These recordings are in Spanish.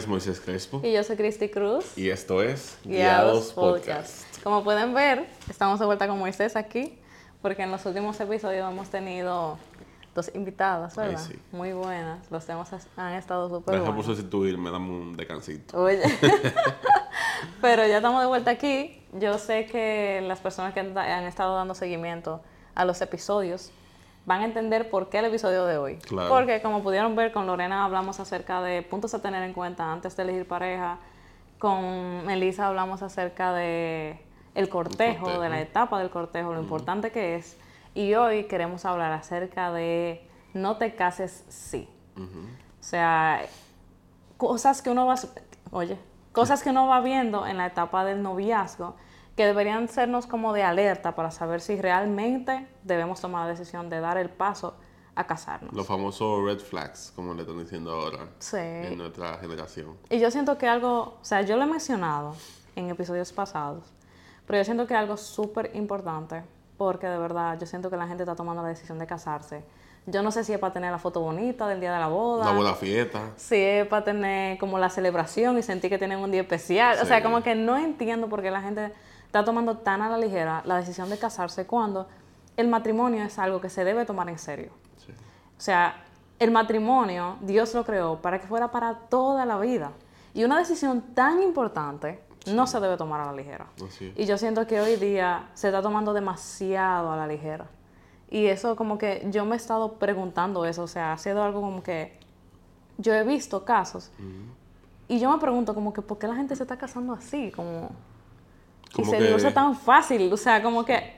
es Moisés Crespo. Y yo soy Cristi Cruz. Y esto es Guiados, Podcast. Como pueden ver, estamos de vuelta con Moisés aquí, porque en los últimos episodios hemos tenido dos invitadas, ¿verdad? sí. Muy buenas. Los temas han estado súper buenos. por sustituirme, dame un descansito. Oye. Pero ya estamos de vuelta aquí. Yo sé que las personas que han estado dando seguimiento a los episodios van a entender por qué el episodio de hoy. Claro. Porque como pudieron ver, con Lorena hablamos acerca de puntos a tener en cuenta antes de elegir pareja. Con Melissa hablamos acerca de el cortejo, cortejo. de la etapa del cortejo, lo importante que es. Y hoy queremos hablar acerca de no te cases sí. O sea, cosas que uno va, oye, cosas que uno va viendo en la etapa del noviazgo que deberían sernos como de alerta para saber si realmente debemos tomar la decisión de dar el paso a casarnos. Los famosos red flags, como le están diciendo ahora Sí. en nuestra generación. Y yo siento que algo, o sea, yo lo he mencionado en episodios pasados, pero yo siento que algo súper importante, porque de verdad yo siento que la gente está tomando la decisión de casarse. Yo no sé si es para tener la foto bonita del día de la boda. Una buena fiesta. Si es para tener como la celebración y sentir que tienen un día especial. O sea, como que no entiendo por qué la gente está tomando tan a la ligera la decisión de casarse cuando el matrimonio es algo que se debe tomar en serio. Sí. O sea, el matrimonio Dios lo creó para que fuera para toda la vida. Y una decisión tan importante no se debe tomar a la ligera. Y yo siento que hoy día se está tomando demasiado a la ligera. Y eso como que yo me he estado preguntando eso, o sea, ha sido algo como que yo he visto casos y yo me pregunto como que por qué la gente se está casando así, como y Como se que- divorcia tan fácil, o sea, como que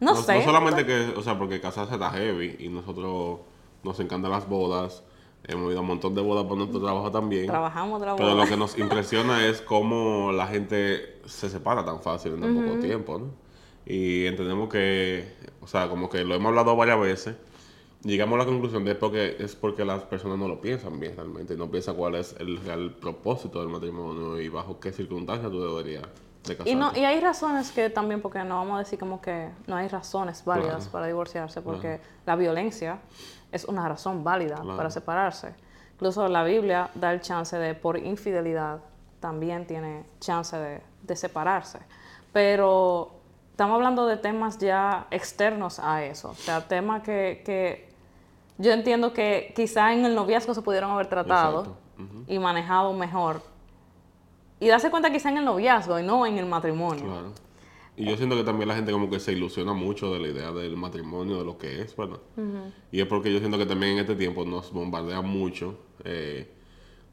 no, sé. No solamente que, o sea, porque casarse está heavy y nosotros nos encantan las bodas. Hemos ido a un montón de bodas por nuestro trabajo también. trabajamos otra Pero lo que nos impresiona es cómo la gente se separa tan fácil en tan poco tiempo, ¿no? Y entendemos que, o sea, como que lo hemos hablado varias veces, llegamos a la conclusión de porque es porque las personas no lo piensan bien realmente, no piensan cuál es el real propósito del matrimonio y bajo qué circunstancias tú deberías de. Y, no, y hay razones que también, porque no vamos a decir como que no hay razones válidas Claro. para divorciarse, porque la violencia es una razón válida Claro. para separarse. Incluso la Biblia da el chance de, por infidelidad, también tiene chance de, de separarse. Pero estamos hablando de temas ya externos a eso, o sea, temas que, que yo entiendo que quizá en el noviazgo se pudieron haber tratado y manejado mejor. Y darse cuenta quizá en el noviazgo y no en el matrimonio. Claro. Y yo siento que también la gente como que se ilusiona mucho de la idea del matrimonio, de lo que es, ¿verdad? Y es porque yo siento que también en este tiempo nos bombardea mucho eh,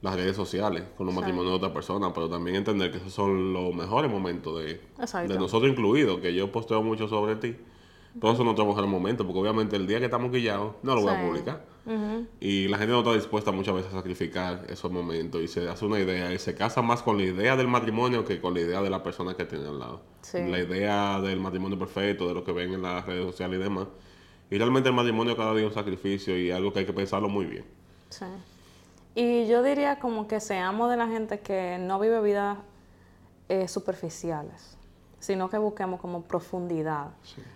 las redes sociales con los matrimonios de otras personas, pero también entender que esos son los mejores momentos de, de nosotros incluidos, que yo posteo mucho sobre ti. Todos son nuestros mejores momentos, porque obviamente el día que estamos guillados no lo voy a publicar. Y la gente no está dispuesta muchas veces a sacrificar esos momentos y se hace una idea y se casa más con la idea del matrimonio que con la idea de la persona que tiene al lado. Sí. La idea del matrimonio perfecto, de lo que ven en las redes sociales y demás. Y realmente el matrimonio cada día es un sacrificio y algo que hay que pensarlo muy bien. Sí. Y yo diría como que seamos de la gente que no vive vidas eh, superficiales, sino que busquemos como profundidad.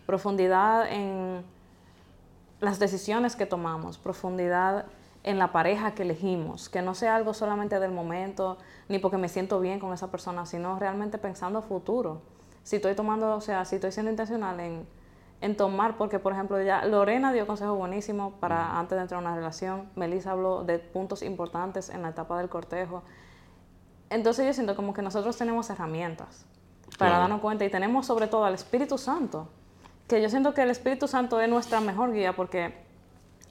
Profundidad en las decisiones que tomamos, profundidad en la pareja que elegimos, que no sea algo solamente del momento, ni porque me siento bien con esa persona, sino realmente pensando a futuro. Si estoy tomando, o sea, si estoy siendo intencional en, en tomar, porque por ejemplo ya Lorena dio consejo buenísimo para antes de entrar a una relación, Melissa habló de puntos importantes en la etapa del cortejo. Entonces yo siento como que nosotros tenemos herramientas para Claro. darnos cuenta y tenemos sobre todo al Espíritu Santo, que yo siento que el Espíritu Santo es nuestra mejor guía porque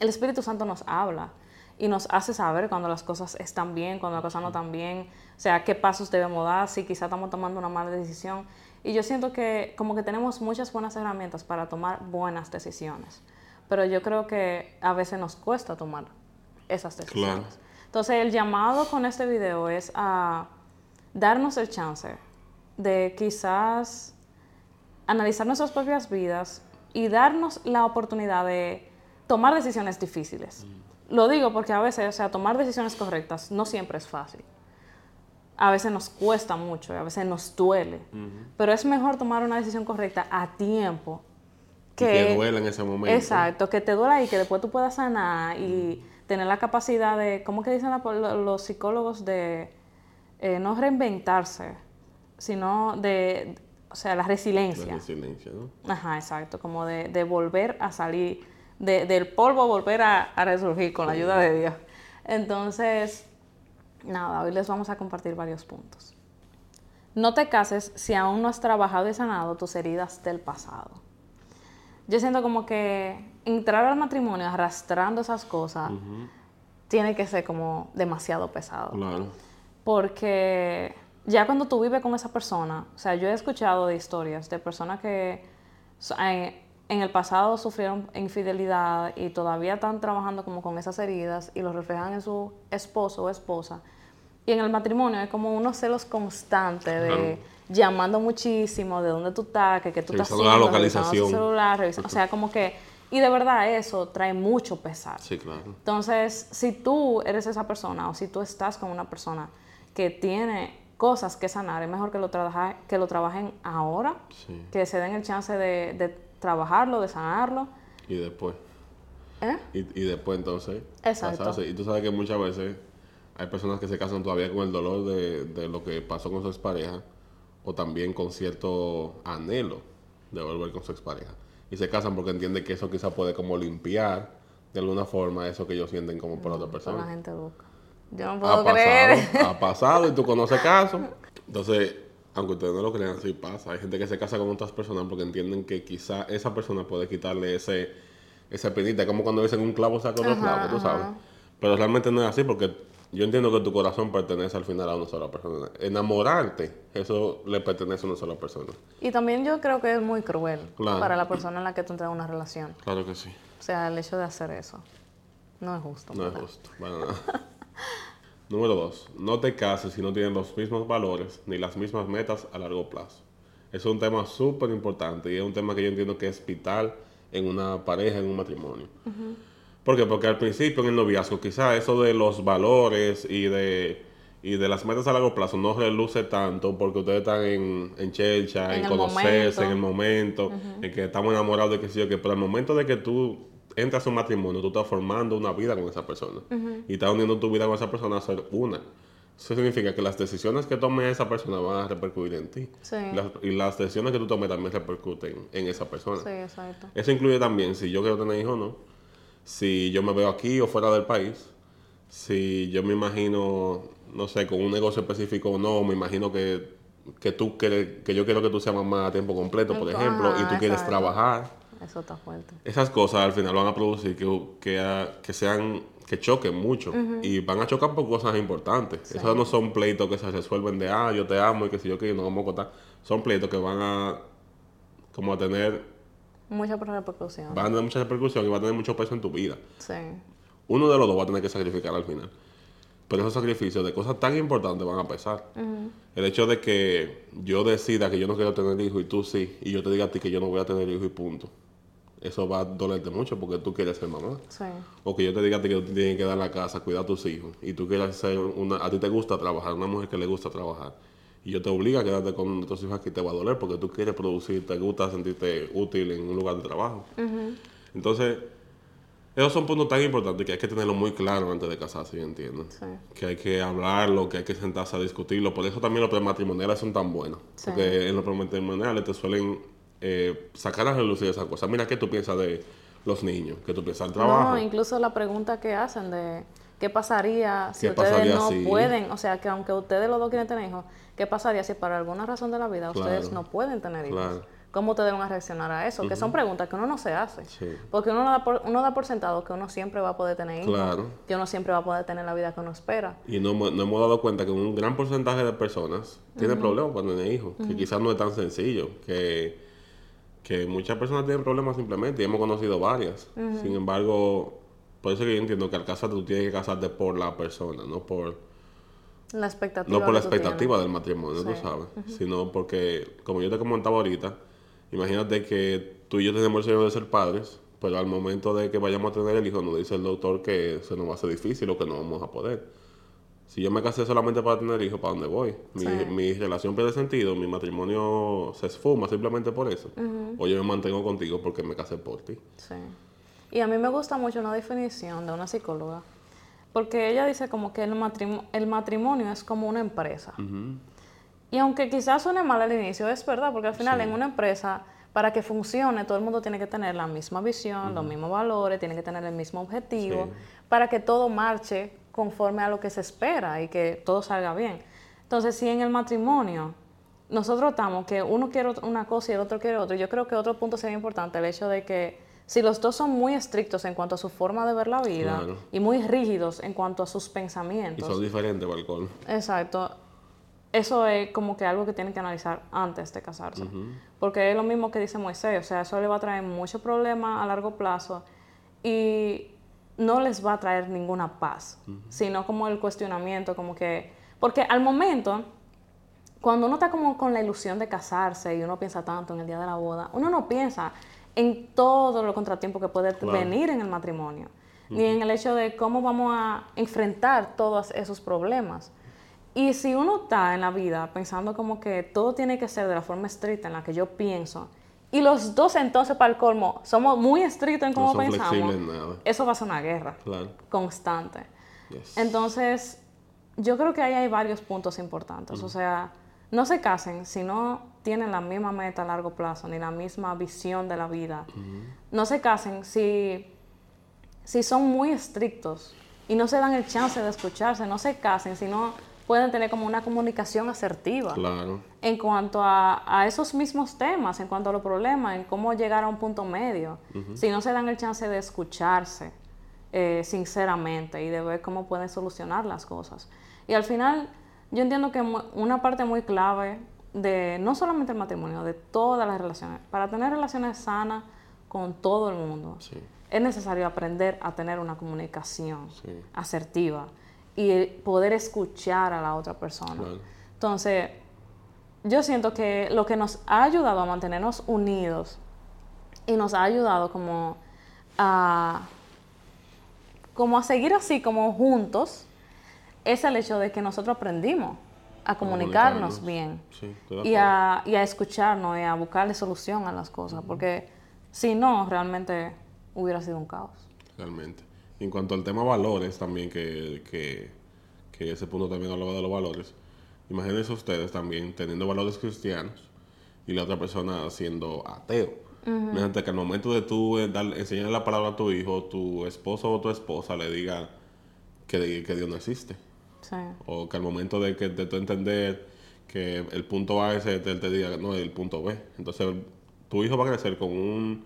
el Espíritu Santo nos habla y nos hace saber cuando las cosas están bien, cuando las cosas no están bien, o sea, qué pasos debemos dar, si quizá estamos tomando una mala decisión. Y yo siento que como que tenemos muchas buenas herramientas para tomar buenas decisiones, pero yo creo que a veces nos cuesta tomar esas decisiones. Claro. Entonces el llamado con este video es a darnos el chance de quizás analizar nuestras propias vidas y darnos la oportunidad de tomar decisiones difíciles. Lo digo porque a veces, o sea, tomar decisiones correctas no siempre es fácil. A veces nos cuesta mucho, y a veces nos duele. Pero es mejor tomar una decisión correcta a tiempo. Y que duela en ese momento. Exacto, que te duela y que después tú puedas sanar y tener la capacidad de, ¿cómo que dicen los psicólogos de eh, no reinventarse, sino de, o sea, la resiliencia. La resiliencia, ¿no? Ajá, exacto, como de, de volver a salir, de- del polvo volver a, a resurgir con la ayuda de Dios. Entonces, nada, hoy les vamos a compartir varios puntos. No te cases si aún no has trabajado y sanado tus heridas del pasado. Yo siento como que entrar al matrimonio arrastrando esas cosas tiene que ser como demasiado pesado. Claro. Porque ya cuando tú vives con esa persona, o sea, yo he escuchado de historias de personas que so- en, el pasado sufrieron infidelidad y todavía están trabajando como con esas heridas y lo reflejan en su esposo o esposa. Y en el matrimonio es como unos celos constantes de llamando muchísimo, de dónde tú estás, que, que tú estás Revisando la haciendo, revisando tu localización. celular, revisa- o sea, como que... Y de verdad eso trae mucho pesar. Sí, claro. Entonces, si tú eres esa persona o si tú estás con una persona que tiene cosas que sanar, es mejor que lo, trabaja- que lo trabajen ahora, Sí. que se den el chance de, de trabajarlo, de sanarlo. Y después. ¿Eh? Y, y después entonces Exacto. casarse. Y tú sabes que muchas veces hay personas que se casan todavía con el dolor de, de lo que pasó con su expareja o también con cierto anhelo de volver con su expareja. Y se casan porque entienden que eso quizá puede como limpiar de alguna forma eso que ellos sienten como por otra Con la persona. gente loca. Yo no Ha puedo creer. pasado, ha pasado y tú conoces casos. Entonces, aunque ustedes no lo crean, sí pasa. Hay gente que se casa con otras personas porque entienden que quizá esa persona puede quitarle ese, esa penita. Es como cuando dicen un clavo saca otro clavo, tú sabes. Pero realmente no es así porque yo entiendo que tu corazón pertenece al final a una sola persona. Enamorarte, eso le pertenece a una sola persona. Y también yo creo que es muy cruel Claro. para la persona en la que tú entras en una relación. Claro que sí. O sea, el hecho de hacer eso no es justo. No es justo. para nada. Número dos, no te cases si no tienen los mismos valores ni las mismas metas a largo plazo. Es un tema súper importante y es un tema que yo entiendo que es vital en una pareja, en un matrimonio. ¿Por qué? Porque al principio en el noviazgo quizá eso de los valores y de, y de las metas a largo plazo no reluce tanto porque ustedes están en, en chelcha, En en, conocerse, momento. en el momento, en que estamos enamorados de que sí o que, pero al momento de que tú entras a un matrimonio, tú estás formando una vida con esa persona y estás uniendo tu vida con esa persona a ser una. Eso significa que las decisiones que tome esa persona van a repercutir en ti. Sí. Las- y las decisiones que tú tomes también repercuten en esa persona. Sí, exacto. Eso incluye también si yo quiero tener hijos o no, si yo me veo aquí o fuera del país, si yo me imagino, no sé, con un negocio específico o no, me imagino que, que tú quieres, que yo quiero que tú seas mamá a tiempo completo, por Ajá, ejemplo, y tú quieres exacto. trabajar. Eso está fuerte. Esas cosas al final van a producir que, que, ah, que sean que choquen mucho y van a chocar por cosas importantes. Esos no son pleitos que se resuelven de, ah, yo te amo y que si yo que no vamos a contar. Son pleitos que van a como a tener Mucha repercusión. van a tener mucha repercusión y va a tener mucho peso en tu vida. Sí. Uno de los dos va a tener que sacrificar al final. Pero esos sacrificios de cosas tan importantes van a pesar. El hecho de que yo decida que yo no quiero tener hijos y tú sí, y yo te diga a ti que yo no voy a tener hijos y punto. Eso va a dolerte mucho porque tú quieres ser mamá. Sí. O que yo te diga que tú tienes que dar la casa, cuidar a tus hijos. Y tú quieres ser una... A ti te gusta trabajar, una mujer que le gusta trabajar. Y yo te obligo a quedarte con tus hijos aquí, te va a doler porque tú quieres producir, te gusta sentirte útil en un lugar de trabajo. Entonces, esos son puntos tan importantes que hay que tenerlo muy claro antes de casarse, yo entiendo. Sí. Que hay que hablarlo, que hay que sentarse a discutirlo. Por eso también los prematrimoniales son tan buenos. Sí. Porque en los prematrimoniales te suelen eh, sacar a relucir esas cosas. Mira, ¿qué tú piensas de los niños? ¿Qué tú piensas del trabajo? No, incluso la pregunta que hacen de qué pasaría si ¿Qué ustedes pasaría no si? pueden, o sea, que aunque ustedes los dos quieren tener hijos, ¿qué pasaría si por alguna razón de la vida ustedes no pueden tener hijos? Claro. ¿Cómo ustedes van a reaccionar a eso? Que son preguntas que uno no se hace. Sí. Porque uno da, por, uno da por sentado que uno siempre va a poder tener hijos, Claro. que uno siempre va a poder tener la vida que uno espera. Y no, no hemos dado cuenta que un gran porcentaje de personas tiene problemas cuando tiene hijos, que quizás no es tan sencillo, que, que muchas personas tienen problemas simplemente, y hemos conocido varias. Sin embargo, por eso que yo entiendo que al casarte tú tienes que casarte por la persona, no por, La expectativa. no por la que tú tienes. expectativa del matrimonio, tú sabes, sino porque, como yo te comentaba ahorita, imagínate que tú y yo tenemos el sueño de ser padres, pero al momento de que vayamos a tener el hijo, nos dice el doctor que se nos va a hacer difícil o que no vamos a poder. Si yo me casé solamente para tener hijos, ¿para dónde voy? Mi, Sí. mi relación pierde sentido, mi matrimonio se esfuma simplemente por eso. O yo me mantengo contigo porque me casé por ti. Sí. Y a mí me gusta mucho una definición de una psicóloga porque ella dice como que el, matrimonio, el matrimonio es como una empresa. Y aunque quizás suene mal al inicio, es verdad, porque al final en una empresa, para que funcione, todo el mundo tiene que tener la misma visión, los mismos valores, tiene que tener el mismo objetivo, para que todo marche conforme a lo que se espera y que todo salga bien. Entonces, si en el matrimonio nosotros estamos que uno quiere una cosa y el otro quiere otra, yo creo que otro punto sería importante el hecho de que si los dos son muy estrictos en cuanto a su forma de ver la vida y muy rígidos en cuanto a sus pensamientos. Y son diferentes, balcón. Exacto. Eso es como que algo que tienen que analizar antes de casarse. Porque es lo mismo que dice Moisés, o sea, eso le va a traer mucho problema a largo plazo y no les va a traer ninguna paz, sino como el cuestionamiento, como que... Porque al momento cuando uno está como con la ilusión de casarse y uno piensa tanto en el día de la boda, uno no piensa en todo lo contratiempo que puede venir en el matrimonio, ni en el hecho de cómo vamos a enfrentar todos esos problemas. Y si uno está en la vida pensando como que todo tiene que ser de la forma estricta en la que yo pienso, y los dos entonces para el colmo somos muy estrictos en cómo pensamos, eso va a ser una guerra constante. Entonces, yo creo que ahí hay varios puntos importantes. O sea, no se casen si no tienen la misma meta a largo plazo ni la misma visión de la vida. No se casen si, si son muy estrictos y no se dan el chance de escucharse. No se casen si no pueden tener como una comunicación asertiva en cuanto a, esos mismos temas, en cuanto a los problemas, en cómo llegar a un punto medio. Si no se dan el chance de escucharse eh, sinceramente y de ver cómo pueden solucionar las cosas. Y al final yo entiendo que una parte muy clave de no solamente el matrimonio, de todas las relaciones, para tener relaciones sanas con todo el mundo, es necesario aprender a tener una comunicación asertiva y poder escuchar a la otra persona. Entonces, yo siento que lo que nos ha ayudado a mantenernos unidos y nos ha ayudado como a, como a seguir así, como juntos, es el hecho de que nosotros aprendimos a comunicarnos, bien y, a, y, a, escucharnos y a buscarle solución a las cosas, porque si no, realmente hubiera sido un caos. Realmente. En cuanto al tema valores también, que, que, que ese punto también hablaba de los valores, imagínense ustedes también teniendo valores cristianos y la otra persona siendo ateo. Imagínate que al momento de tú eh, enseñar la palabra a tu hijo, tu esposo o tu esposa le diga que, que Dios no existe o que al momento de que de tú entender que el punto A es él te diga, no, el punto B. Entonces, tu hijo va a crecer con un,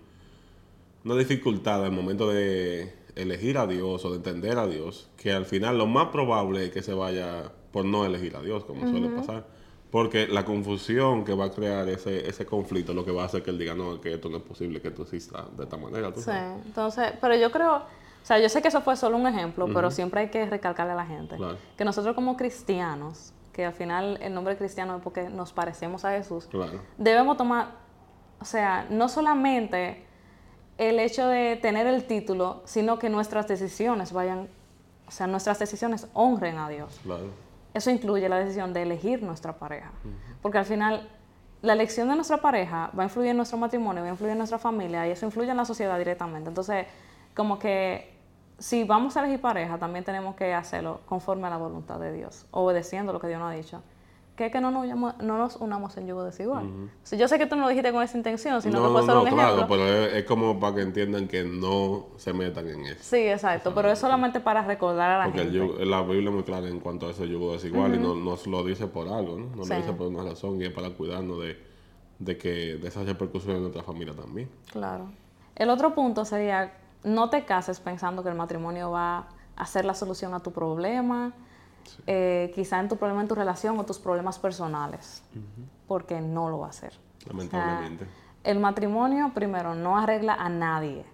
una dificultad al momento de elegir a Dios o de entender a Dios, que al final lo más probable es que se vaya por no elegir a Dios, como suele pasar. Porque la confusión que va a crear ese, ese conflicto lo que va a hacer que él diga, no, que esto no es posible que tú existas de esta manera. sí, entonces, pero yo creo o sea, yo sé que eso fue solo un ejemplo, pero siempre hay que recalcarle a la gente. Que nosotros como cristianos, que al final el nombre cristiano es porque nos parecemos a Jesús, debemos tomar, o sea, no solamente el hecho de tener el título, sino que nuestras decisiones vayan, o sea, nuestras decisiones honren a Dios. Eso incluye la decisión de elegir nuestra pareja, porque al final la elección de nuestra pareja va a influir en nuestro matrimonio, va a influir en nuestra familia y eso influye en la sociedad directamente. Entonces, como que si vamos a elegir pareja, también tenemos que hacerlo conforme a la voluntad de Dios, obedeciendo lo que Dios nos ha dicho. Que es que no nos, no nos unamos en yugo desigual. yo sé que tú no lo dijiste con esa intención, sino que fue solo un ejemplo. Claro, pero es, como para que entiendan que no se metan en eso. Sí, exacto, pero es solamente para recordar a la gente. Porque la Biblia es muy clara en cuanto a ese yugo desigual y no nos lo dice por algo, ¿no? No lo dice por una razón y es para cuidarnos de, de, que, de esas repercusiones en nuestra familia también. Claro. El otro punto sería no te cases pensando que el matrimonio va a ser la solución a tu problema, eh, quizá en tu problema en tu relación o tus problemas personales, porque no lo va a hacer. Lamentablemente. el matrimonio, primero, no arregla a nadie,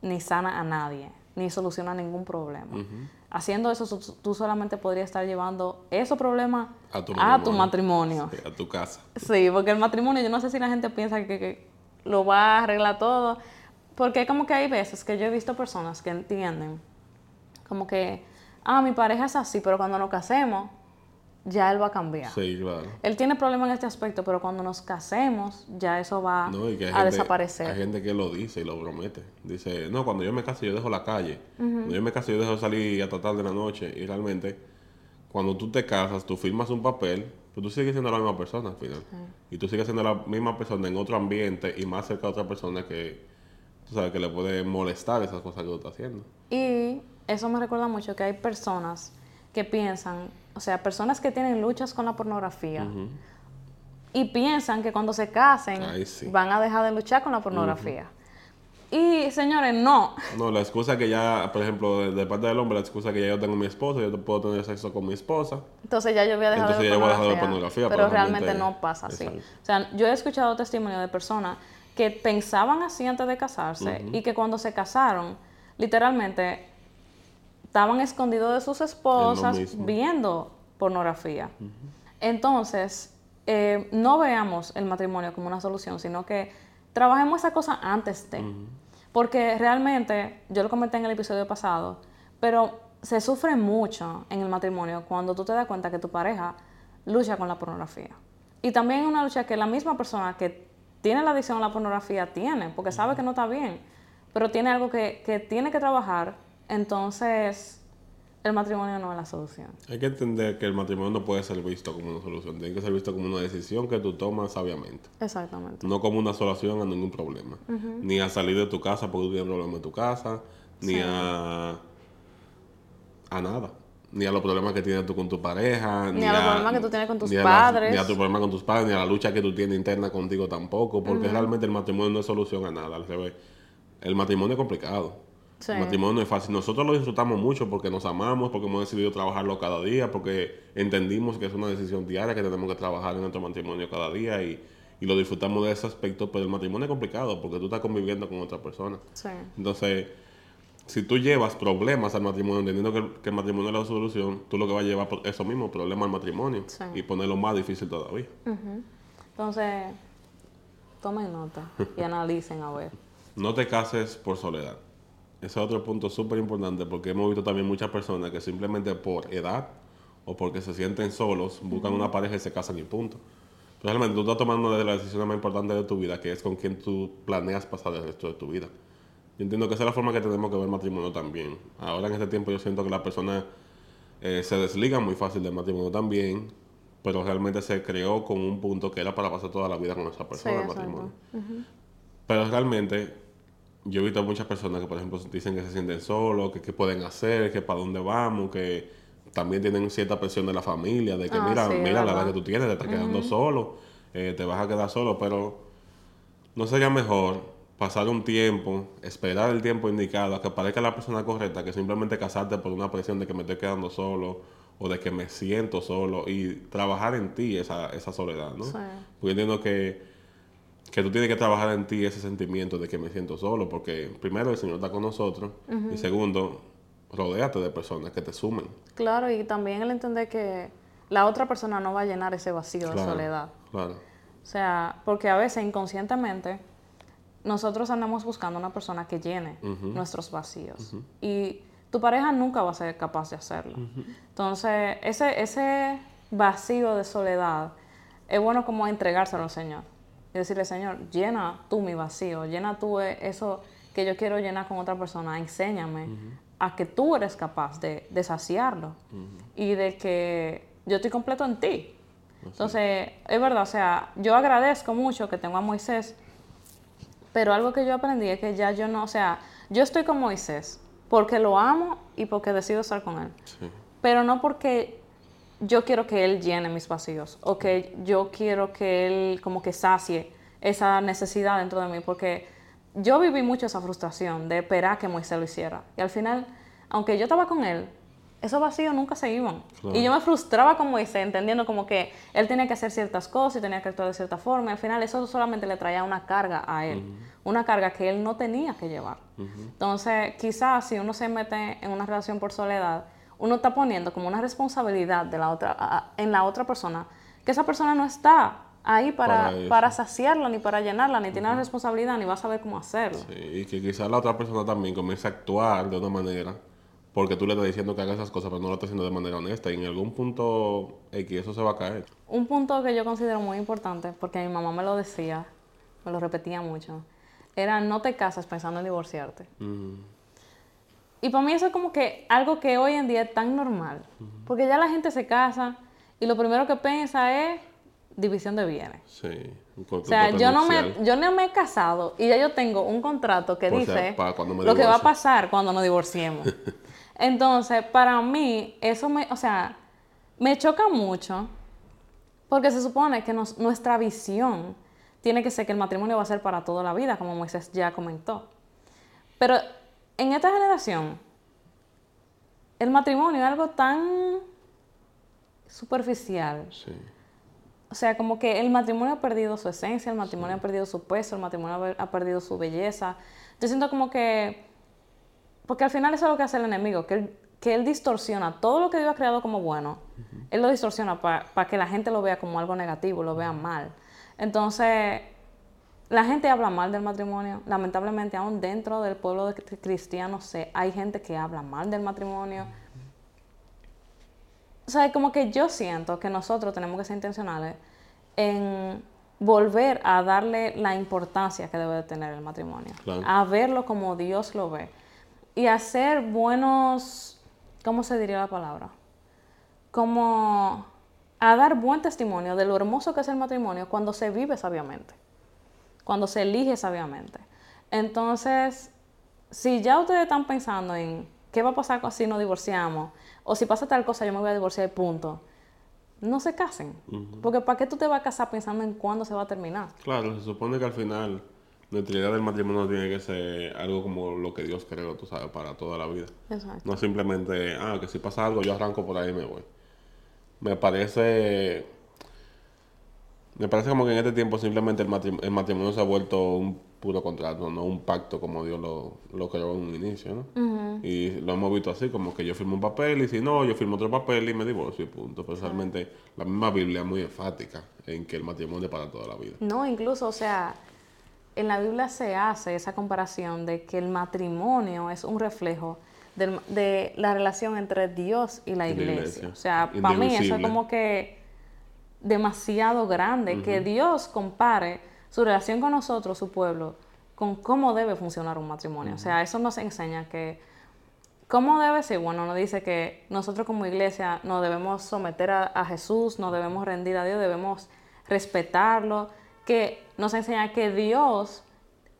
ni sana a nadie, ni soluciona ningún problema. Haciendo eso, tú solamente podrías estar llevando esos problemas a tu matrimonio. a tu casa. Sí, porque el matrimonio, yo no sé si la gente piensa que, que lo va a arreglar todo porque como que hay veces que yo he visto personas que entienden como que, ah, mi pareja es así, pero cuando nos casemos, ya él va a cambiar. Sí, claro. Él tiene problemas en este aspecto, pero cuando nos casemos, ya eso va No, y que hay a gente, desaparecer. Hay gente que lo dice y lo promete. Dice, no, cuando yo me case yo dejo la calle. Cuando yo me case yo dejo salir hasta tarde de la noche. Y realmente, cuando tú te casas, tú firmas un papel, pero tú sigues siendo la misma persona al final. Y tú sigues siendo la misma persona en otro ambiente y más cerca de otra persona que, tú sabes, que le puede molestar esas cosas que tú estás haciendo. Y eso me recuerda mucho que hay personas que piensan, o sea, personas que tienen luchas con la pornografía y piensan que cuando se casen Ay, sí. van a dejar de luchar con la pornografía. Y señores, no. No, la excusa que ya, por ejemplo, de, de parte del hombre, la excusa que ya yo tengo mi esposa, yo puedo tener sexo con mi esposa. Entonces ya yo voy a dejar Entonces de ver ya voy a dejar de ver pornografía. pornografía, Pero pero realmente realmente- no pasa así. Exacto. O sea, yo he escuchado testimonios de personas que pensaban así antes de casarse y que cuando se casaron, literalmente estaban escondidos de sus esposas viendo pornografía. Entonces, eh, no veamos el matrimonio como una solución, sino que trabajemos esa cosa antes de. Porque realmente, yo lo comenté en el episodio pasado, pero se sufre mucho en el matrimonio cuando tú te das cuenta que tu pareja lucha con la pornografía. Y también una lucha que la misma persona que tiene la adicción a la pornografía tiene, porque sabe que no está bien, pero tiene algo que, que tiene que trabajar, entonces el matrimonio no es la solución. Hay que entender que el matrimonio no puede ser visto como una solución, tiene que ser visto como una decisión que tú tomas sabiamente. Exactamente. No como una solución a ningún problema. Ni a salir de tu casa porque tú tienes problemas en tu casa, ni a, a nada. Ni a los problemas que tienes tú con tu pareja, Ni a los problemas que tú tienes con tus ni a padres. ni a tu problema con tus padres, ni a la lucha que tú tienes interna contigo tampoco, porque realmente el matrimonio no es solución a nada. al revés. El matrimonio es complicado. Sí. El matrimonio no es fácil. Nosotros lo disfrutamos mucho porque nos amamos, porque hemos decidido trabajarlo cada día, porque entendimos que es una decisión diaria que tenemos que trabajar en nuestro matrimonio cada día y, y lo disfrutamos de ese aspecto. Pero el matrimonio es complicado porque tú estás conviviendo con otra persona. Sí. Entonces, si tú llevas problemas al matrimonio, entendiendo que, el- que el matrimonio es la solución, tú lo que vas a llevar por eso mismo, problemas al matrimonio Sí. y ponerlo más difícil todavía. Entonces, tomen nota y analicen a ver. No te cases por soledad. Ese es otro punto súper importante porque hemos visto también muchas personas que simplemente por edad o porque se sienten solos buscan una pareja y se casan y punto. Pero realmente tú estás tomando una de las decisiones más importantes de tu vida, que es con quien tú planeas pasar el resto de tu vida. Yo entiendo que esa es la forma que tenemos que ver el matrimonio también. Ahora en este tiempo yo siento que las personas eh, se desligan muy fácil del matrimonio también, pero realmente se creó con un punto que era para pasar toda la vida con esa persona, el exacto. matrimonio. Pero realmente, yo he visto muchas personas que, por ejemplo, dicen que se sienten solos, que qué pueden hacer, que para dónde vamos, que también tienen cierta presión de la familia, de que Ah, mira, sí, mira la edad que tú tienes, te estás quedando solo, eh, te vas a quedar solo, pero no sería mejor pasar un tiempo, esperar el tiempo indicado, a que parezca la persona correcta, que simplemente casarte por una presión de que me estoy quedando solo o de que me siento solo y trabajar en ti esa, esa soledad, ¿no? Sí. Porque entiendo que, que tú tienes que trabajar en ti ese sentimiento de que me siento solo, porque primero el Señor está con nosotros y segundo, rodéate de personas que te sumen. Claro, y también el entender que la otra persona no va a llenar ese vacío de soledad. Claro. O sea, porque a veces inconscientemente nosotros andamos buscando una persona que llene nuestros vacíos. Y tu pareja nunca va a ser capaz de hacerlo. Entonces, ese, ese vacío de soledad es bueno como entregárselo al Señor. Y decirle, Señor, llena tú mi vacío, llena tú eh, eso que yo quiero llenar con otra persona, enséñame a que tú eres capaz de, de saciarlo y de que yo estoy completo en ti. Entonces, es verdad, o sea, yo agradezco mucho que tengo a Moisés, pero algo que yo aprendí es que ya yo no, o sea, yo estoy con Moisés porque lo amo y porque decido estar con él, Sí. pero no porque yo quiero que él llene mis vacíos o que yo quiero que él como que sacie esa necesidad dentro de mí, porque yo viví mucho esa frustración de esperar que Moisés lo hiciera. Y al final, aunque yo estaba con él, esos vacíos nunca se iban. Claro. Y yo me frustraba con Moisés, entendiendo como que él tenía que hacer ciertas cosas y tenía que actuar de cierta forma. Y al final eso solamente le traía una carga a él, una carga que él no tenía que llevar. Entonces, quizás si uno se mete en una relación por soledad, uno está poniendo como una responsabilidad de la otra, en la otra persona, que esa persona no está ahí para, Para saciarla, ni para llenarla, ni tiene la responsabilidad, ni va a saber cómo hacerlo. Sí, y que quizás la otra persona también comience a actuar de una manera porque tú le estás diciendo que haga esas cosas, pero no lo estás haciendo de manera honesta. Y en algún punto X eso se va a caer. Un punto que yo considero muy importante, porque mi mamá me lo decía, me lo repetía mucho, era no te casas pensando en divorciarte. Y para mí eso es como que algo que hoy en día es tan normal, porque ya la gente se casa y lo primero que piensa es división de bienes. Sí. O sea, yo no, me, yo no me he casado y ya yo tengo un contrato que dice lo que va a pasar cuando nos divorciemos. Entonces, para mí, eso me, o sea, me choca mucho porque se supone que nuestra visión tiene que ser que el matrimonio va a ser para toda la vida, como Moisés ya comentó. Pero en esta generación, el matrimonio es algo tan superficial. Sí. O sea, como que el matrimonio ha perdido su esencia, el matrimonio ha perdido su peso, el matrimonio ha perdido su belleza. Yo siento como que, porque al final eso es lo que hace el enemigo, que él, que él distorsiona todo lo que Dios ha creado como bueno, él lo distorsiona para que la gente lo vea como algo negativo, lo vea mal. Entonces, la gente habla mal del matrimonio. Lamentablemente, aún dentro del pueblo cristiano, hay gente que habla mal del matrimonio. O sea, como que yo siento que nosotros tenemos que ser intencionales en volver a darle la importancia que debe de tener el matrimonio, a verlo como Dios lo ve y hacer buenos, ¿cómo se diría la palabra? Como a dar buen testimonio de lo hermoso que es el matrimonio cuando se vive sabiamente, cuando se elige sabiamente. Entonces, si ya ustedes están pensando en qué va a pasar si nos divorciamos, o si pasa tal cosa, yo me voy a divorciar, punto. No se casen. Porque ¿para qué tú te vas a casar pensando en cuándo se va a terminar? Claro, se supone que al final nuestra idea del matrimonio tiene que ser algo como lo que Dios creó, tú sabes, para toda la vida. Exacto. No simplemente, ah, que si pasa algo, yo arranco por ahí y me voy. Me parece. Me parece como que en este tiempo simplemente el matrimonio, el matrimonio se ha vuelto un puro contrato, no un pacto como Dios lo, lo creó en un inicio, ¿no? Y lo hemos visto así, como que yo firmo un papel y si no, yo firmo otro papel y me divorcio y punto. Pero realmente la misma Biblia es muy enfática en que el matrimonio es para toda la vida. No, incluso, o sea, en la Biblia se hace esa comparación de que el matrimonio es un reflejo de, la relación entre Dios y la iglesia. O sea, para mí eso es como que demasiado grande, que Dios compare su relación con nosotros, su pueblo, con cómo debe funcionar un matrimonio. O sea, eso nos enseña que cómo debe ser. Bueno, nos dice que nosotros como iglesia nos debemos someter a, Jesús, nos debemos rendir a Dios, debemos respetarlo, que nos enseña que Dios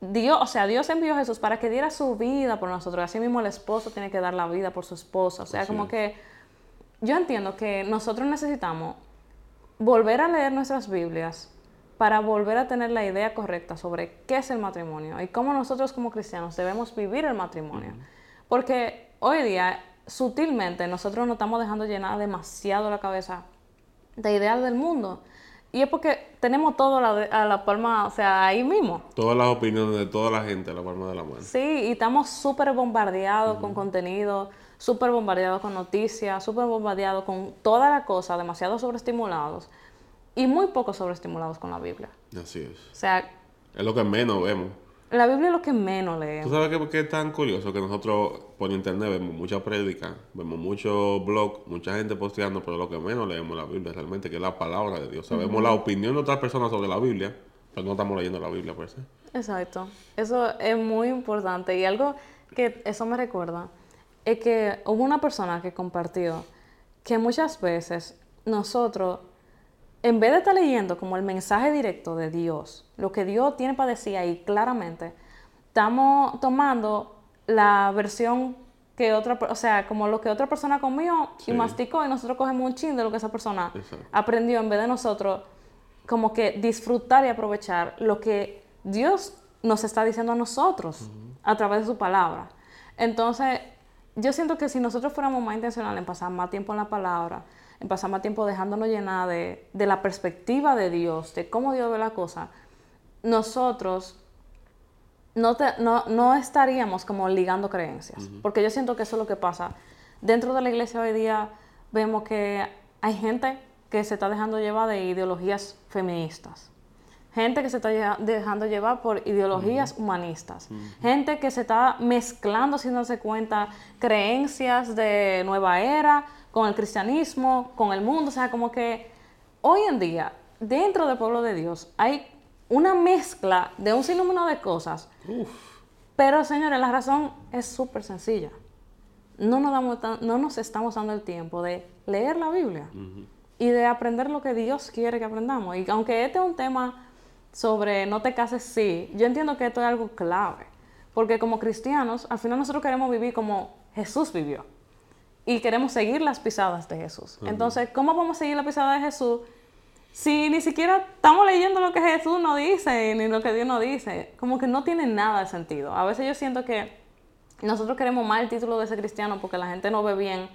Dios, o sea, Dios envió a Jesús para que diera su vida por nosotros. Así mismo el esposo tiene que dar la vida por su esposa. O sea, como que yo entiendo que nosotros necesitamos volver a leer nuestras Biblias para volver a tener la idea correcta sobre qué es el matrimonio y cómo nosotros como cristianos debemos vivir el matrimonio. Porque hoy día, sutilmente, nosotros nos estamos dejando llenar demasiado la cabeza de ideal del mundo. Y es porque tenemos todo a la palma, o sea, ahí mismo. Todas las opiniones de toda la gente a la palma de la mano. Sí, y estamos súper bombardeados con contenido, súper bombardeados con noticias, súper bombardeados con toda la cosa, demasiado sobreestimulados y muy poco sobreestimulados con la Biblia. Así es. O sea... Es lo que menos vemos. La Biblia es lo que menos leemos. ¿Tú sabes qué, es tan curioso? Que nosotros por internet vemos mucha prédica, vemos muchos blogs, mucha gente posteando, pero lo que menos leemos la Biblia realmente, que es la palabra de Dios. Sabemos la opinión de otras personas sobre la Biblia, pero no estamos leyendo la Biblia por eso. Exacto. Eso es muy importante. Y algo que eso me recuerda es que hubo una persona que compartió que muchas veces nosotros en vez de estar leyendo como el mensaje directo de Dios, lo que Dios tiene para decir ahí claramente, estamos tomando la versión que otra, o sea, como lo que otra persona comió y masticó y nosotros cogemos un chin de lo que esa persona aprendió en vez de nosotros como que disfrutar y aprovechar lo que Dios nos está diciendo a nosotros a través de su palabra. Entonces, yo siento que si nosotros fuéramos más intencionales en pasar más tiempo en la palabra, pasar más tiempo dejándonos llenar de, la perspectiva de Dios, de cómo Dios ve la cosa, nosotros no, no, estaríamos como ligando creencias. Porque yo siento que eso es lo que pasa. Dentro de la iglesia hoy día vemos que hay gente que se está dejando llevar de ideologías feministas. gente que se está dejando llevar por ideologías humanistas, gente que se está mezclando sin darse cuenta creencias de nueva era con el cristianismo, con el mundo, o sea, como que hoy en día dentro del pueblo de Dios hay una mezcla de un sinnúmero de cosas. Pero señores, la razón es súper sencilla. No nos, damos no nos estamos dando el tiempo de leer la Biblia y de aprender lo que Dios quiere que aprendamos. Y aunque este es un tema sobre no te cases, sí, yo entiendo que esto es algo clave. Porque como cristianos, al final nosotros queremos vivir como Jesús vivió. Y queremos seguir las pisadas de Jesús. Entonces, ¿cómo vamos a seguir la pisada de Jesús si ni siquiera estamos leyendo lo que Jesús nos dice ni lo que Dios nos dice? Como que no tiene nada de sentido. A veces yo siento que nosotros queremos más el título de ser cristiano porque la gente no ve bien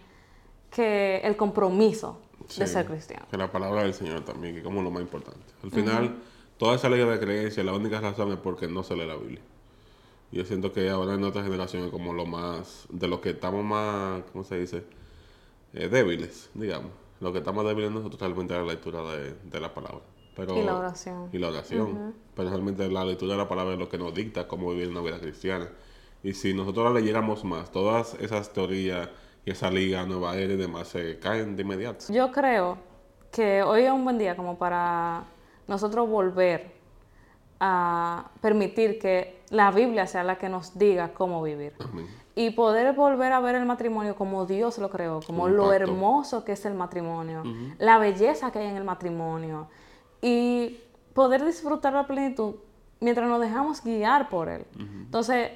que el compromiso de ser cristiano. Que la palabra del Señor también, que es como lo más importante. Al final, toda esa ley de creencia, la única razón es porque no se lee la Biblia. Yo siento que ahora en otra generación es como lo más, de los que estamos más, ¿cómo se dice? Eh, débiles, digamos. Lo que estamos débiles nosotros realmente es la lectura de, la palabra. Pero, y la oración. Y la oración. Pero realmente la lectura de la palabra es lo que nos dicta cómo vivir una vida cristiana. Y si nosotros la leyéramos más, todas esas teorías y esa liga nueva era y demás se caen de inmediato. Yo creo que hoy es un buen día como para nosotros volver a permitir que la Biblia sea la que nos diga cómo vivir. Y poder volver a ver el matrimonio como Dios lo creó, como lo hermoso que es el matrimonio, la belleza que hay en el matrimonio. Y poder disfrutar la plenitud mientras nos dejamos guiar por Él. Entonces,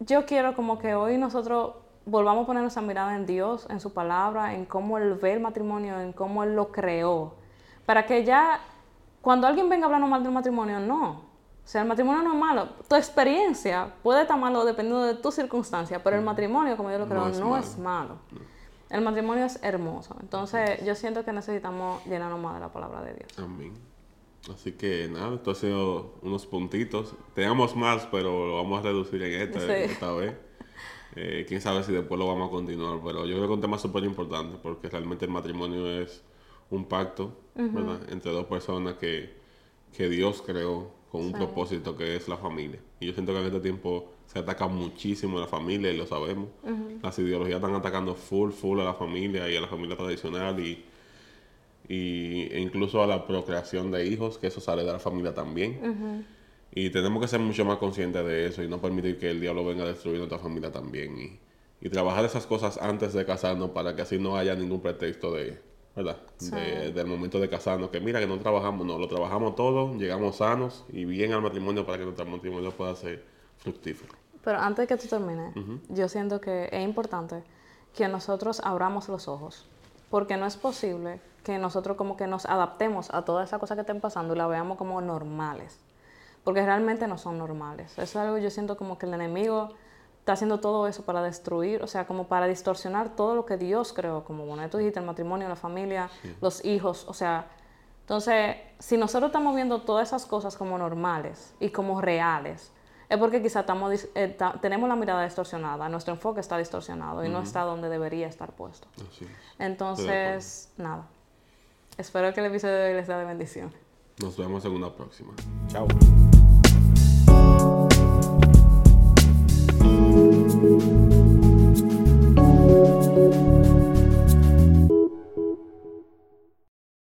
yo quiero como que hoy nosotros volvamos a poner nuestra mirada en Dios, en su palabra, en cómo Él ve el matrimonio, en cómo Él lo creó. Para que ya cuando alguien venga hablando mal del matrimonio, no. O sea, el matrimonio no es malo. Tu experiencia puede estar malo dependiendo de tu circunstancia, pero el matrimonio, como yo lo creo, no es malo. El matrimonio es hermoso. Entonces, yo siento que necesitamos llenarnos más de la palabra de Dios. Amén. Así que nada, esto ha sido unos puntitos. Teníamos más, pero lo vamos a reducir en este, esta vez. Eh, quién sabe si después lo vamos a continuar, pero yo creo que es un tema súper importante porque realmente el matrimonio es un pacto, ¿verdad? Entre dos personas que, Dios creó con un propósito que es la familia. Y yo siento que en este tiempo se ataca muchísimo a la familia y lo sabemos. Las ideologías están atacando full, full a la familia y a la familia tradicional y, y e incluso a la procreación de hijos, que eso sale de la familia también. Y tenemos que ser mucho más conscientes de eso y no permitir que el diablo venga a destruir nuestra familia también. Y, y trabajar esas cosas antes de casarnos para que así no haya ningún pretexto de, ¿verdad? del momento de casarnos, que mira que no trabajamos, no, lo trabajamos todo, llegamos sanos y bien al matrimonio para que nuestro matrimonio pueda ser fructífero. Pero antes de que tú termines, yo siento que es importante que nosotros abramos los ojos, porque no es posible que nosotros como que nos adaptemos a todas esas cosas que estén pasando y la veamos como normales, porque realmente no son normales. Eso es algo yo siento como que el enemigo está haciendo todo eso para destruir, o sea, como para distorsionar todo lo que Dios creó, como bueno, tú dijiste, el matrimonio, la familia, los hijos, o sea, entonces, si nosotros estamos viendo todas esas cosas como normales y como reales, es porque quizá estamos, eh, tenemos la mirada distorsionada, nuestro enfoque está distorsionado y no está donde debería estar puesto. Entonces, nada. Espero que el episodio de hoy les sea de bendición. Nos vemos en una próxima. Chao.